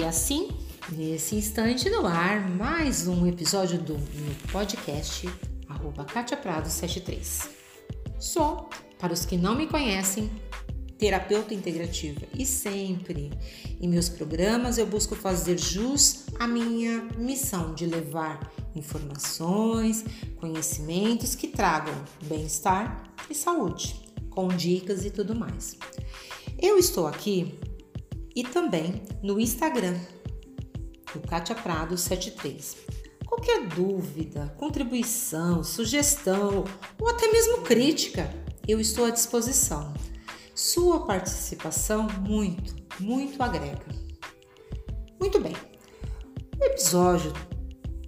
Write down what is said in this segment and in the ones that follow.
E assim, nesse instante no ar, mais um episódio do meu podcast, arroba Katia Prado 73. Sou, para os que não me conhecem, terapeuta integrativa e sempre em meus programas eu busco fazer jus à minha missão de levar informações, conhecimentos que tragam bem-estar e saúde, com dicas e tudo mais. Eu estou aqui e também no Instagram do Katia Prado 73. Qualquer dúvida, contribuição, sugestão ou até mesmo crítica, eu estou à disposição. Sua participação muito, muito agrega. Muito bem. O episódio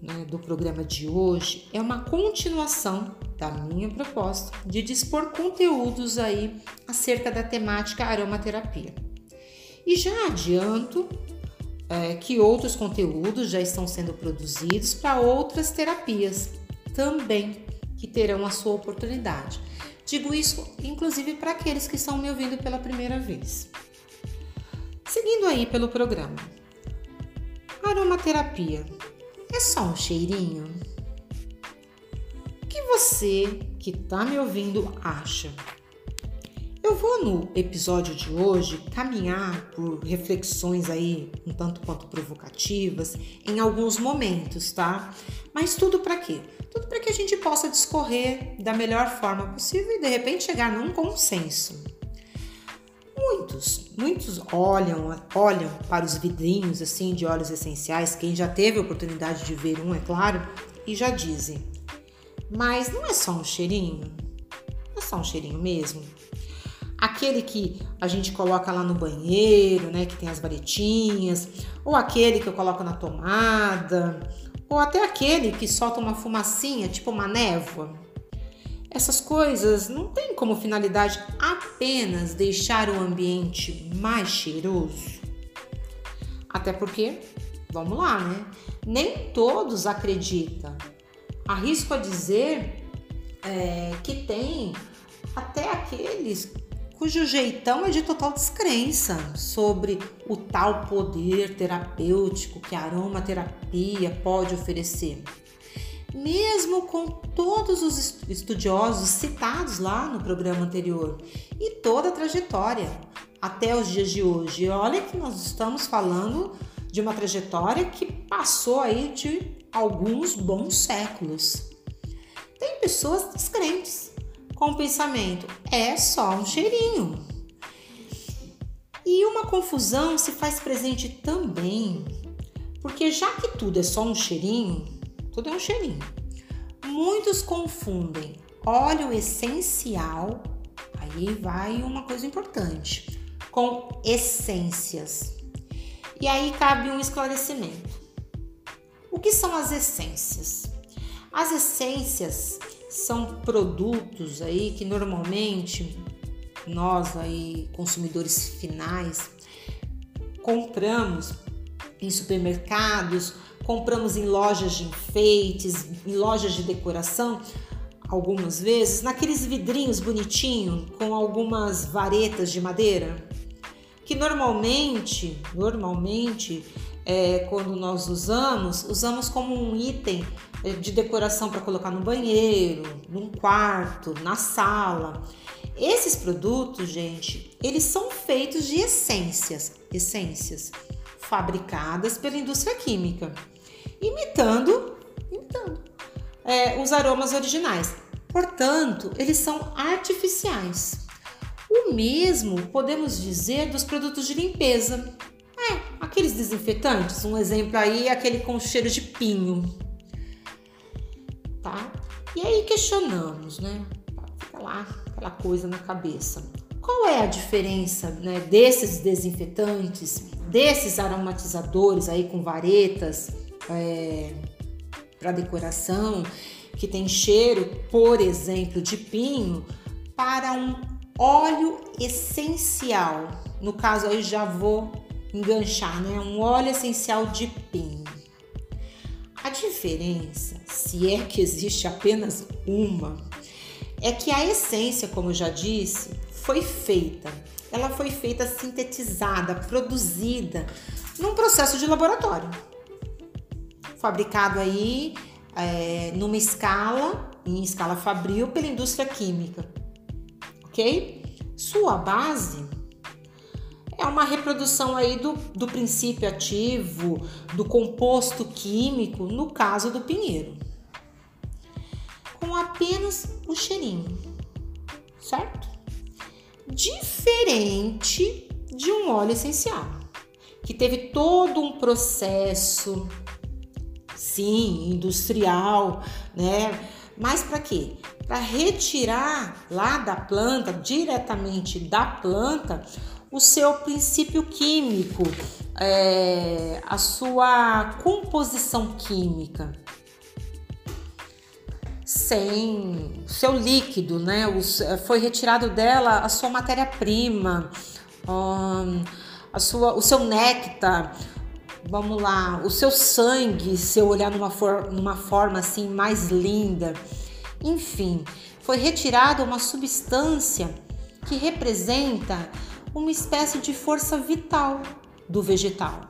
né, do programa de hoje é uma continuação da minha proposta de dispor conteúdos aí acerca da temática aromaterapia. E já adianto é, que outros conteúdos já estão sendo produzidos para outras terapias também que terão a sua oportunidade. Digo isso inclusive para aqueles que estão me ouvindo pela primeira vez. Seguindo aí pelo programa. Aromaterapia é só um cheirinho? O que você que está me ouvindo acha? Eu vou no episódio de hoje caminhar por reflexões aí um tanto quanto provocativas em alguns momentos, tá? Mas tudo para quê? Tudo para que a gente possa discorrer da melhor forma possível e de repente chegar num consenso. Muitos, muitos olham, olham para os vidrinhos assim de óleos essenciais, quem já teve a oportunidade de ver um, é claro, e já dizem: "Mas não é só um cheirinho? Não é só um cheirinho mesmo?" Aquele que a gente coloca lá no banheiro, né, que tem as varetinhas, ou aquele que eu coloco na tomada, ou até aquele que solta uma fumacinha, tipo uma névoa. Essas coisas não têm como finalidade apenas deixar o ambiente mais cheiroso. Até porque, vamos lá, né? Nem todos acreditam. Arrisco a dizer é, que tem até aqueles cujo jeitão é de total descrença sobre o tal poder terapêutico que a aromaterapia pode oferecer. Mesmo com todos os estudiosos citados lá no programa anterior e toda a trajetória até os dias de hoje. Olha que nós estamos falando de uma trajetória que passou aí de alguns bons séculos. Tem pessoas descrentes com o pensamento: é só um cheirinho. E uma confusão se faz presente também, porque já que tudo é só um cheirinho, tudo é um cheirinho. Muitos confundem óleo essencial, aí vai uma coisa importante, com essências. E aí cabe um esclarecimento. O que são as essências? As essências são produtos aí que normalmente nós aí consumidores finais compramos em supermercados, compramos em lojas de enfeites, em lojas de decoração, algumas vezes naqueles vidrinhos bonitinhos com algumas varetas de madeira, que normalmente, normalmente é, quando nós usamos, usamos como um item de decoração para colocar no banheiro, num quarto, na sala. Esses produtos, gente, eles são feitos de essências, essências fabricadas pela indústria química, imitando, imitando é, os aromas originais. Portanto, eles são artificiais. O mesmo podemos dizer dos produtos de limpeza. É, aqueles desinfetantes, um exemplo aí é aquele com cheiro de pinho tá? E aí questionamos, né? Fica lá aquela coisa na cabeça. Qual é a diferença né, desses desinfetantes, desses aromatizadores aí com varetas é, para decoração, que tem cheiro, por exemplo, de pinho, para um óleo essencial? No caso aí já vou enganchar, né? Um óleo essencial de pinho. A diferença, se é que existe apenas uma, é que a essência, como eu já disse, foi feita. Ela foi feita sintetizada, produzida num processo de laboratório, fabricado aí é, numa escala, em escala fabril, pela indústria química, ok? Sua base é uma reprodução aí do, do princípio ativo, do composto químico, no caso do pinheiro, com apenas o cheirinho, certo? Diferente de um óleo essencial, que teve todo um processo, sim, industrial, né? Mas para quê? Para retirar lá da planta, diretamente da planta, o seu princípio químico, é, a sua composição química. Sem seu líquido, né? foi retirado dela a sua matéria-prima, um, a sua, o seu néctar, vamos lá, o seu sangue, se eu olhar numa, for, numa forma assim mais linda. Enfim, foi retirada uma substância que representa uma espécie de força vital do vegetal.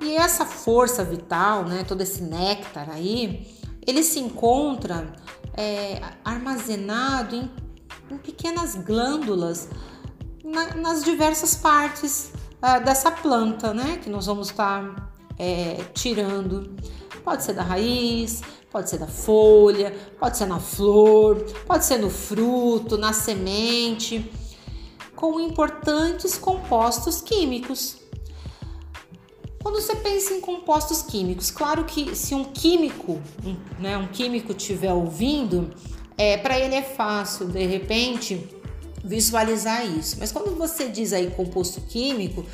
E essa força vital, né, todo esse néctar aí, ele se encontra é, armazenado em, em, pequenas glândulas na, nas diversas partes uh, dessa planta, né, que nós vamos estar tá, é, tirando. Pode ser da raiz, pode ser da folha, pode ser na flor, pode ser no fruto, na semente com importantes compostos químicos. Quando você pensa em compostos químicos, claro que se um químico, um, né, um químico estiver ouvindo, é, para ele é fácil de repente visualizar isso. Mas quando você diz aí composto químico,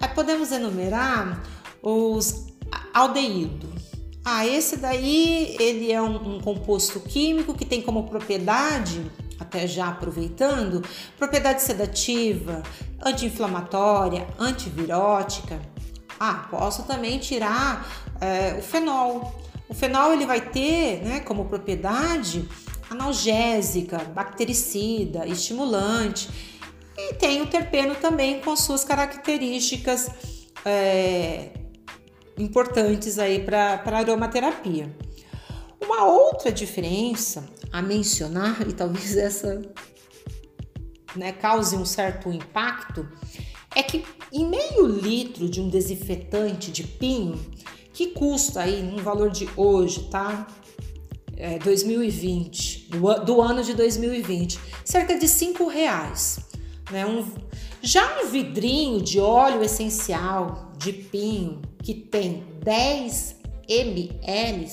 é, podemos enumerar os aldeído. Ah, esse daí ele é um, um composto químico que tem como propriedade até já aproveitando, propriedade sedativa, anti-inflamatória, antivirótica. Ah, posso também tirar é, o fenol. O fenol ele vai ter né, como propriedade analgésica, bactericida, estimulante. E tem o terpeno também com suas características é, importantes aí para a aromaterapia. Uma outra diferença a mencionar, e talvez essa né, cause um certo impacto, é que em meio litro de um desinfetante de pinho, que custa aí um valor de hoje, tá? É, 2020, do, do, ano de 2020, cerca de cinco reais. Né? Um, já um vidrinho de óleo essencial de pinho que tem 10 ml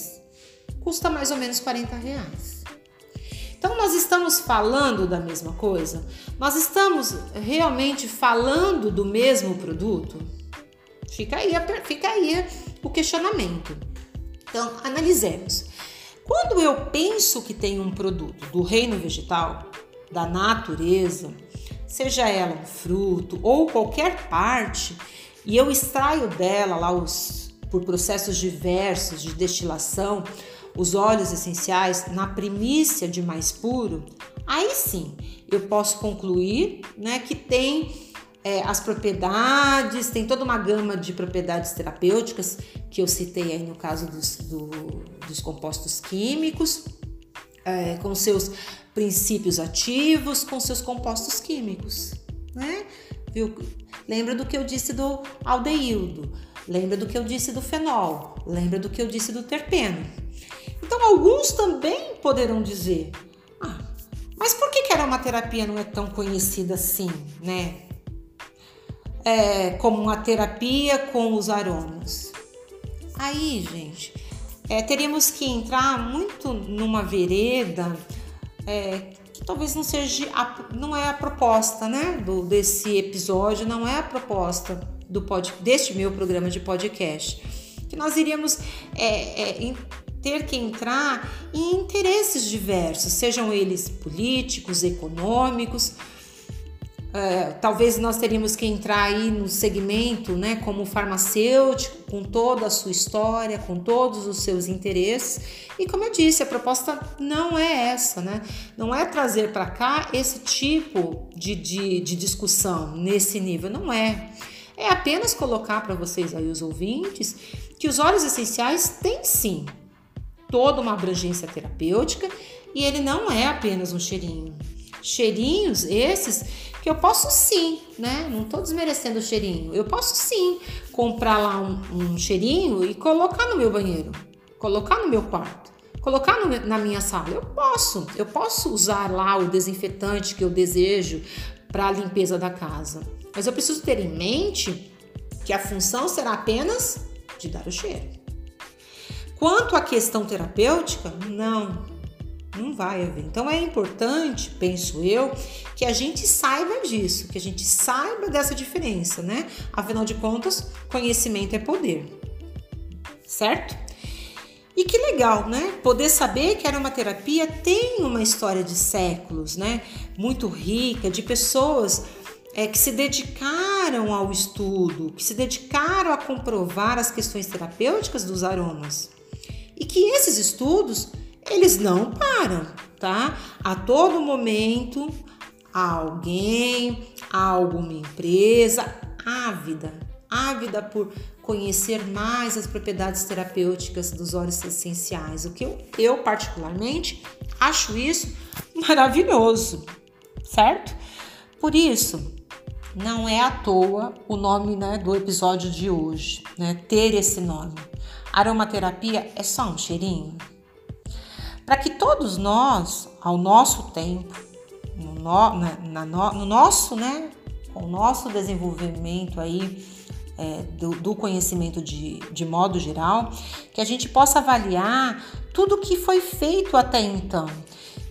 custa mais ou menos 40 reais. Então, nós estamos falando da mesma coisa? Nós estamos realmente falando do mesmo produto? Fica aí, fica aí o questionamento. Então, analisemos. Quando eu penso que tem um produto do reino vegetal, da natureza, seja ela um fruto ou qualquer parte, e eu extraio dela lá os por processos diversos de destilação, os óleos essenciais na primícia de mais puro, aí sim eu posso concluir né, que tem é, as propriedades, tem toda uma gama de propriedades terapêuticas que eu citei aí no caso dos, do, dos compostos químicos, é, com seus princípios ativos, com seus compostos químicos, né? Viu? Lembra do que eu disse do aldeído, lembra do que eu disse do fenol, lembra do que eu disse do terpeno. Então, alguns também poderão dizer: ah, mas por que, que a aromaterapia não é tão conhecida assim, né? É, como uma terapia com os aromas. Aí, gente, é, teríamos que entrar muito numa vereda é, que talvez não seja, a, não é a proposta, né, do, desse episódio, não é a proposta do pod, deste meu programa de podcast, que nós iríamos é, é ter que entrar em interesses diversos, sejam eles políticos, econômicos. É, talvez nós teríamos que entrar aí no segmento, né, como farmacêutico, com toda a sua história, com todos os seus interesses. E como eu disse, a proposta não é essa, né? Não é trazer para cá esse tipo de, de, de discussão nesse nível, não é. é apenas colocar para vocês aí os ouvintes que os óleos essenciais têm sim toda uma abrangência terapêutica e ele não é apenas um cheirinho. Cheirinhos esses que eu posso sim, né? Não tô desmerecendo o cheirinho. Eu posso sim comprar lá um, um cheirinho e colocar no meu banheiro, colocar no meu quarto, colocar no, na minha sala. Eu posso, eu posso usar lá o desinfetante que eu desejo para a limpeza da casa. Mas eu preciso ter em mente que a função será apenas de dar o cheiro. Quanto à questão terapêutica, não, não vai haver. Então é importante, penso eu, que a gente saiba disso, que a gente saiba dessa diferença, né? Afinal de contas, conhecimento é poder. Certo? E que legal, né? Poder saber que aromaterapia tem uma história de séculos, né? Muito rica, de pessoas é, que se dedicaram ao estudo, que se dedicaram a comprovar as questões terapêuticas dos aromas. E que esses estudos eles não param, tá? A todo momento, há alguém, há alguma empresa ávida, ávida por conhecer mais as propriedades terapêuticas dos óleos essenciais, o que eu, eu particularmente acho isso maravilhoso, certo? Por isso, não é à toa o nome né, do episódio de hoje, né? Ter esse nome. Aromaterapia é só um cheirinho? Para que todos nós, ao nosso tempo, no, na, na, no nosso, né, o nosso desenvolvimento aí é, do, do, conhecimento de, de modo geral, que a gente possa avaliar tudo o que foi feito até então.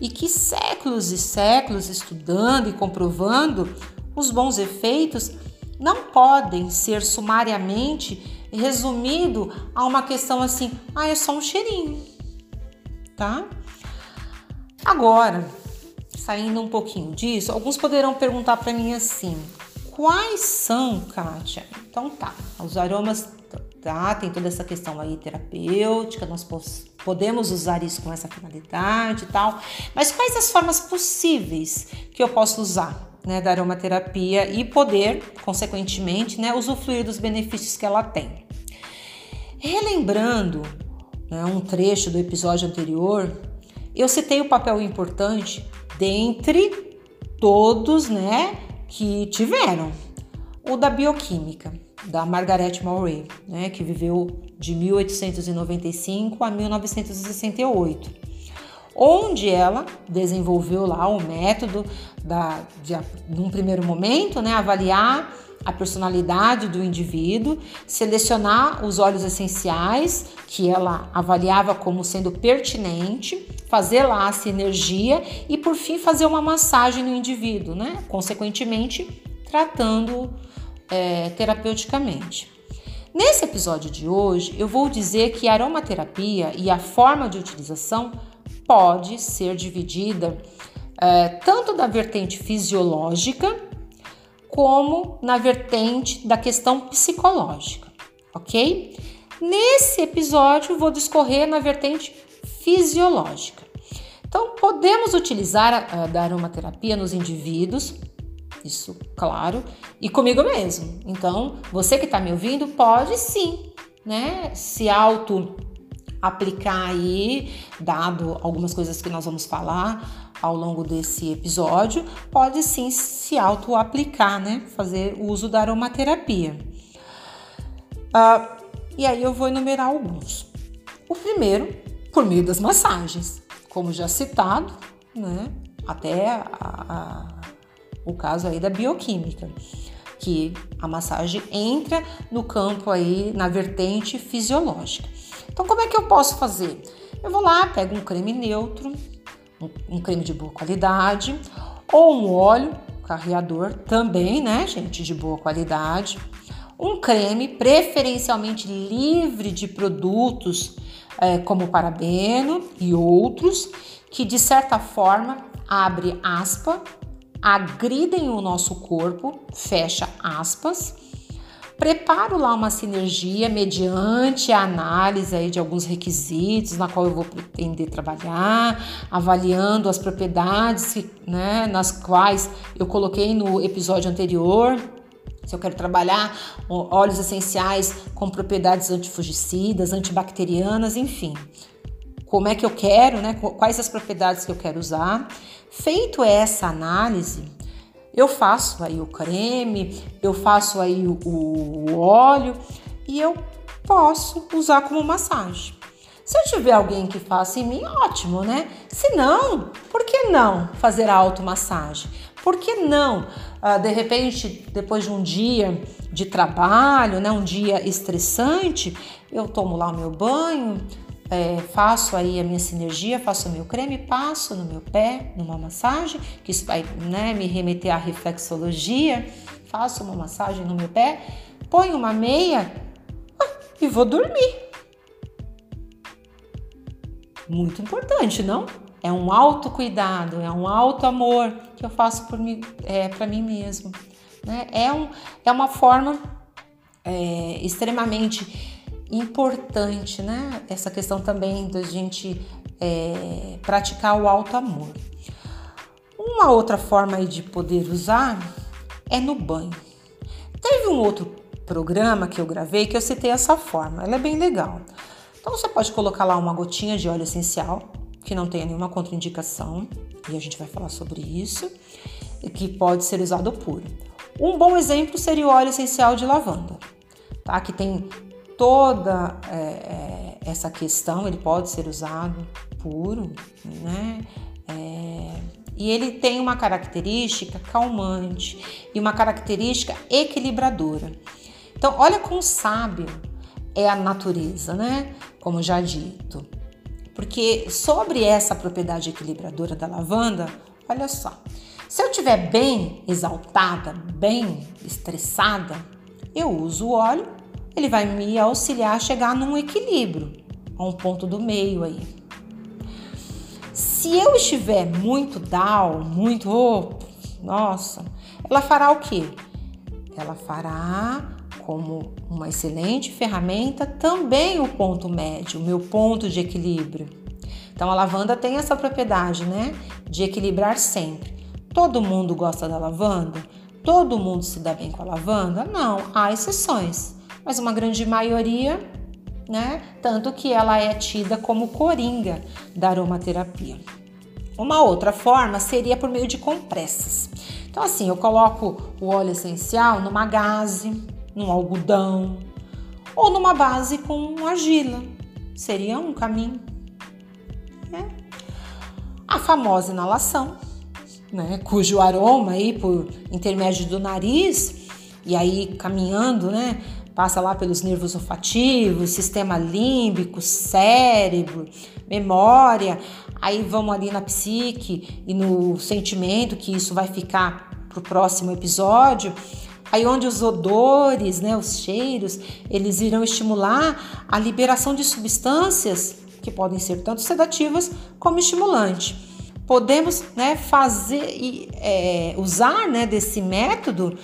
E que séculos e séculos estudando e comprovando os bons efeitos não podem ser sumariamente resumido a uma questão assim, ah, é só um cheirinho tá? Agora, saindo um pouquinho disso, alguns poderão perguntar para mim assim: quais são, Kátia? Então tá, os aromas tá, tem toda essa questão aí terapêutica, nós podemos usar isso com essa finalidade e tal, mas quais as formas possíveis que eu posso usar? Né, da aromaterapia e poder, consequentemente, né, usufruir dos benefícios que ela tem. Relembrando né, um trecho do episódio anterior, eu citei o papel importante dentre todos né, que tiveram. O da bioquímica, da Margaret Murray, né, que viveu de 1895 a 1968, onde ela desenvolveu lá o método da, de, num primeiro momento, né, avaliar a personalidade do indivíduo, selecionar os óleos essenciais que ela avaliava como sendo pertinente, fazer lá a sinergia e por fim fazer uma massagem no indivíduo, né? Consequentemente, tratando é, terapeuticamente. Nesse episódio de hoje, eu vou dizer que a aromaterapia e a forma de utilização pode ser dividida é, tanto da vertente fisiológica como na vertente da questão psicológica, ok? Nesse episódio, vou discorrer na vertente fisiológica. Então, podemos utilizar a, a da aromaterapia nos indivíduos, isso, claro, e comigo mesmo. Então, você que está me ouvindo, pode sim, né, se auto aplicar aí, dado algumas coisas que nós vamos falar, ao longo desse episódio, pode sim se auto-aplicar, né? Fazer uso da aromaterapia. Ah, e aí eu vou enumerar alguns. O primeiro, por meio das massagens, como já citado, né? Até a, a, o caso aí da bioquímica, que a massagem entra no campo aí, na vertente fisiológica. Então, como é que eu posso fazer? Eu vou lá, pego um creme neutro, um creme de boa qualidade, ou um óleo carreador também, né, gente, de boa qualidade. Um creme preferencialmente livre de produtos é, como parabeno e outros que de certa forma abre aspa, agridem o nosso corpo, fecha aspas Preparo lá uma sinergia mediante a análise aí de alguns requisitos na qual eu vou pretender trabalhar, avaliando as propriedades né, nas quais eu coloquei no episódio anterior se eu quero trabalhar óleos essenciais com propriedades antifugicidas, antibacterianas, enfim. Como é que eu quero, né? Quais as propriedades que eu quero usar. Feito essa análise, eu faço aí o creme, eu faço aí o, o óleo e eu posso usar como massagem. Se eu tiver alguém que faça em mim, ótimo, né? Se não, por que não fazer a automassagem? Por que não, ah, de repente, depois de um dia de trabalho, né, um dia estressante, eu tomo lá o meu banho, é, faço aí a minha sinergia, faço o meu creme, passo no meu pé, numa massagem, que isso vai né, me remeter à reflexologia, faço uma massagem no meu pé, ponho uma meia ah, e vou dormir. Muito importante, não? É um autocuidado, é um auto amor que eu faço por mim, é, para mim mesmo. Né? É, um, é uma forma é, extremamente importante, né? Essa questão também da gente é, praticar o alto amor. Uma outra forma de poder usar é no banho. Teve um outro programa que eu gravei que eu citei essa forma, ela é bem legal. Então você pode colocar lá uma gotinha de óleo essencial, que não tenha nenhuma contraindicação, e a gente vai falar sobre isso, que pode ser usado puro. Um bom exemplo seria o óleo essencial de lavanda, tá? Que tem toda é, é, essa questão, ele pode ser usado puro, né? É, e ele tem uma característica calmante e uma característica equilibradora. Então, olha quão sábio é a natureza, né? Como já dito. Porque sobre essa propriedade equilibradora da lavanda, olha só. Se eu estiver bem exaltada, bem estressada, eu uso o óleo, ele vai me auxiliar a chegar num equilíbrio, a um ponto do meio aí. Se eu estiver muito down, muito, oh, nossa, ela fará o quê? Ela fará como uma excelente ferramenta também o ponto médio, o meu ponto de equilíbrio. Então a lavanda tem essa propriedade, né, de equilibrar sempre. Todo mundo gosta da lavanda? Todo mundo se dá bem com a lavanda? Não, há exceções, mas uma grande maioria, né, tanto que ela é tida como coringa da aromaterapia. Uma outra forma seria por meio de compressas. Então, assim, eu coloco o óleo essencial numa gaze, num algodão ou numa base com argila. Seria um caminho. Né? A famosa inalação, né? cujo aroma aí por intermédio do nariz e aí caminhando, né? Passa lá pelos nervos olfativos, sistema límbico, cérebro, memória. Aí vamos ali na psique e no sentimento, que isso vai ficar para o próximo episódio. Aí onde os odores, né, os cheiros, eles irão estimular a liberação de substâncias que podem ser tanto sedativas como estimulantes. Podemos né, fazer e é, usar né, desse método,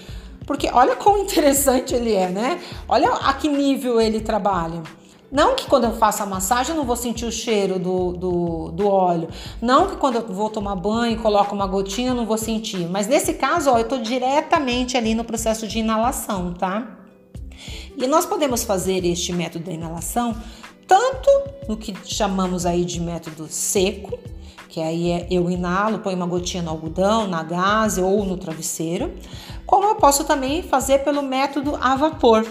porque olha quão interessante ele é, né? Olha a que nível ele trabalha. Não que quando eu faço a massagem eu não vou sentir o cheiro do, do, do óleo. Não que quando eu vou tomar banho e coloco uma gotinha eu não vou sentir. Mas nesse caso, ó, eu estou diretamente ali no processo de inalação, tá? E nós podemos fazer este método da inalação tanto no que chamamos aí de método seco, que aí é eu inalo, ponho uma gotinha no algodão, na gaze ou no travesseiro, como eu posso também fazer pelo método a vapor,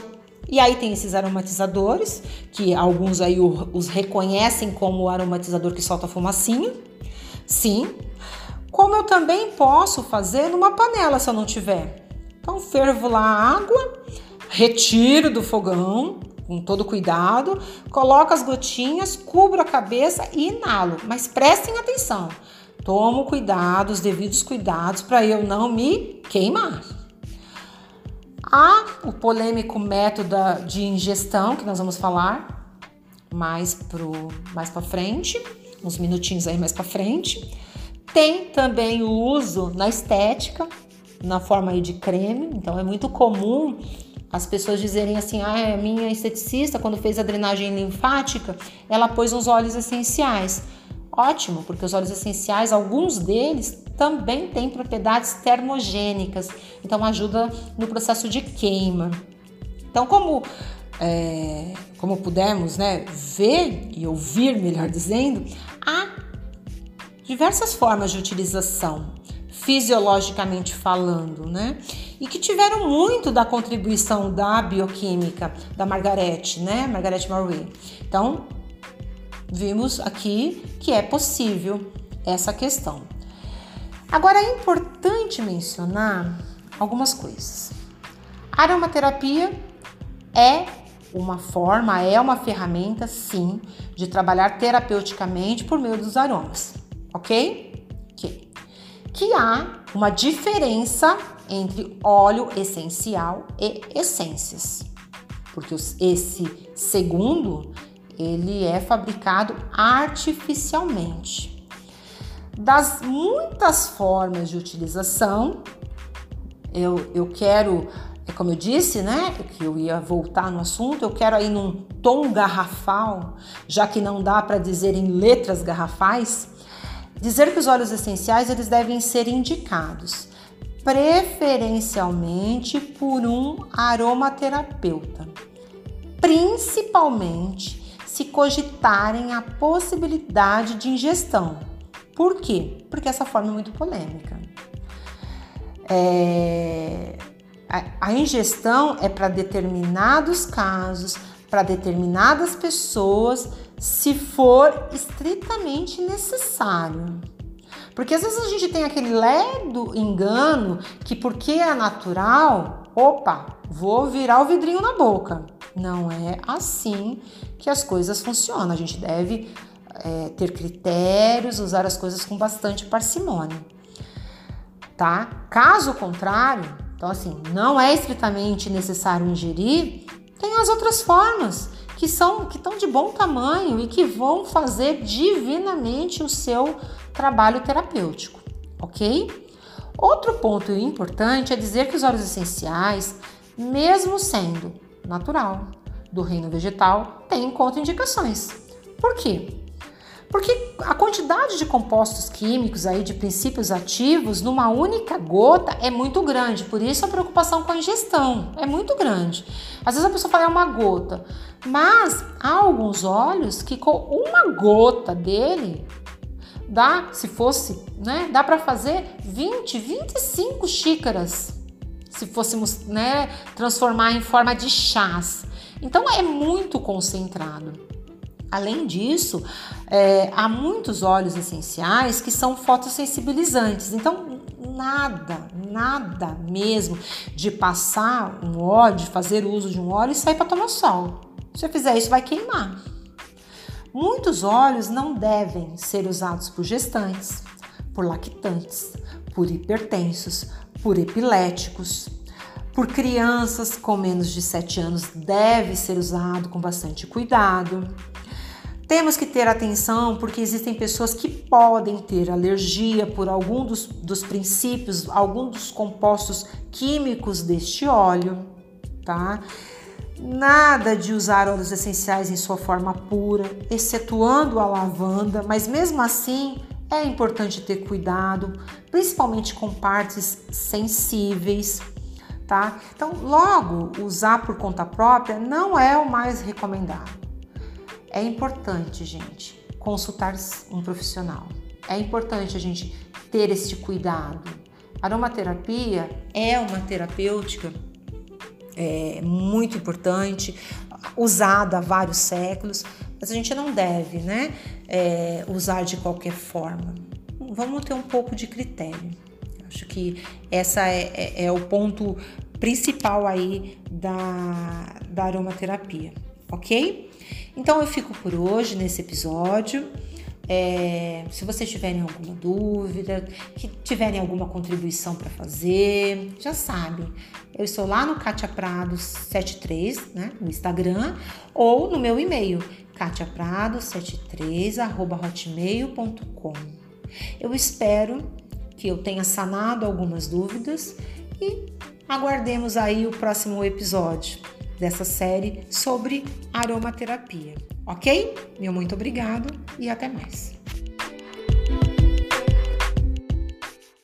e aí tem esses aromatizadores, que alguns aí os reconhecem como aromatizador que solta fumacinha. Sim. Como eu também posso fazer numa panela se eu não tiver. Então fervo lá a água, retiro do fogão com todo cuidado, coloco as gotinhas, cubro a cabeça e inalo. Mas prestem atenção. Tomo cuidado, os devidos cuidados para eu não me queimar. Há o polêmico método de ingestão, que nós vamos falar mais pro mais para frente, uns minutinhos aí mais para frente. Tem também o uso na estética, na forma aí de creme. Então é muito comum as pessoas dizerem assim: "Ah, a minha esteticista quando fez a drenagem linfática, ela pôs uns óleos essenciais". Ótimo, porque os óleos essenciais, alguns deles também tem propriedades termogênicas, então ajuda no processo de queima. Então, como é, como pudemos né, ver e ouvir, melhor dizendo, há diversas formas de utilização, fisiologicamente falando, né? E que tiveram muito da contribuição da bioquímica da Margaret, né? Margaret Murray. Então, vimos aqui que é possível essa questão. Agora é importante mencionar algumas coisas. A aromaterapia é uma forma, é uma ferramenta, sim, de trabalhar terapeuticamente por meio dos aromas, ok? Que, que há uma diferença entre óleo essencial e essências, porque esse segundo ele é fabricado artificialmente. Das muitas formas de utilização, eu, eu quero é como eu disse, né, que eu ia voltar no assunto, eu quero aí num tom garrafal, já que não dá para dizer em letras garrafais, dizer que os óleos essenciais eles devem ser indicados preferencialmente por um aromaterapeuta, principalmente se cogitarem a possibilidade de ingestão. Por quê? Porque essa forma é muito polêmica. É, a, ingestão é para determinados casos, para determinadas pessoas, se for estritamente necessário. Porque às vezes a gente tem aquele ledo engano que porque é natural, opa, vou virar o vidrinho na boca. Não é assim que as coisas funcionam. A gente deve é, ter critérios, usar as coisas com bastante parcimônia, tá? Caso contrário, então, assim, não é estritamente necessário ingerir, tem as outras formas que são que estão de bom tamanho e que vão fazer divinamente o seu trabalho terapêutico, ok? Outro ponto importante é dizer que os óleos essenciais, mesmo sendo natural, do reino vegetal, têm contraindicações. Por quê? Porque a quantidade de compostos químicos aí, de princípios ativos, numa única gota é muito grande. Por isso a preocupação com a ingestão é muito grande. Às vezes a pessoa fala é uma gota, mas há alguns óleos que com uma gota dele dá, se fosse, né, dá para fazer 20, 25 xícaras. Se fôssemos, né, transformar em forma de chás. Então é muito concentrado. Além disso, é, há muitos óleos essenciais que são fotossensibilizantes. Então, nada, nada mesmo de passar um óleo, de fazer uso de um óleo e sair para tomar sol. Se você fizer isso, vai queimar. Muitos óleos não devem ser usados por gestantes, por lactantes, por hipertensos, por epiléticos. Por crianças com menos de 7 anos, deve ser usado com bastante cuidado. Temos que ter atenção porque existem pessoas que podem ter alergia por algum dos, dos princípios, algum dos compostos químicos deste óleo, tá? Nada de usar óleos essenciais em sua forma pura, excetuando a lavanda, mas mesmo assim é importante ter cuidado, principalmente com partes sensíveis, tá? Então, logo, usar por conta própria não é o mais recomendado. É importante, gente, consultar um profissional. É importante a gente ter esse cuidado. A aromaterapia é uma terapêutica é, muito importante, usada há vários séculos, mas a gente não deve né, é, usar de qualquer forma. Vamos ter um pouco de critério. Acho que essa é, é, é o ponto principal aí da, da aromaterapia, ok? Então eu fico por hoje nesse episódio. É, se vocês tiverem alguma dúvida, que tiverem alguma contribuição para fazer, já sabem. Eu estou lá no Katia Prados 73, né, no Instagram, ou no meu e-mail, katiaprados73@hotmail.com. Eu espero que eu tenha sanado algumas dúvidas e aguardemos aí o próximo episódio dessa série sobre aromaterapia, ok? Meu muito obrigado e até mais.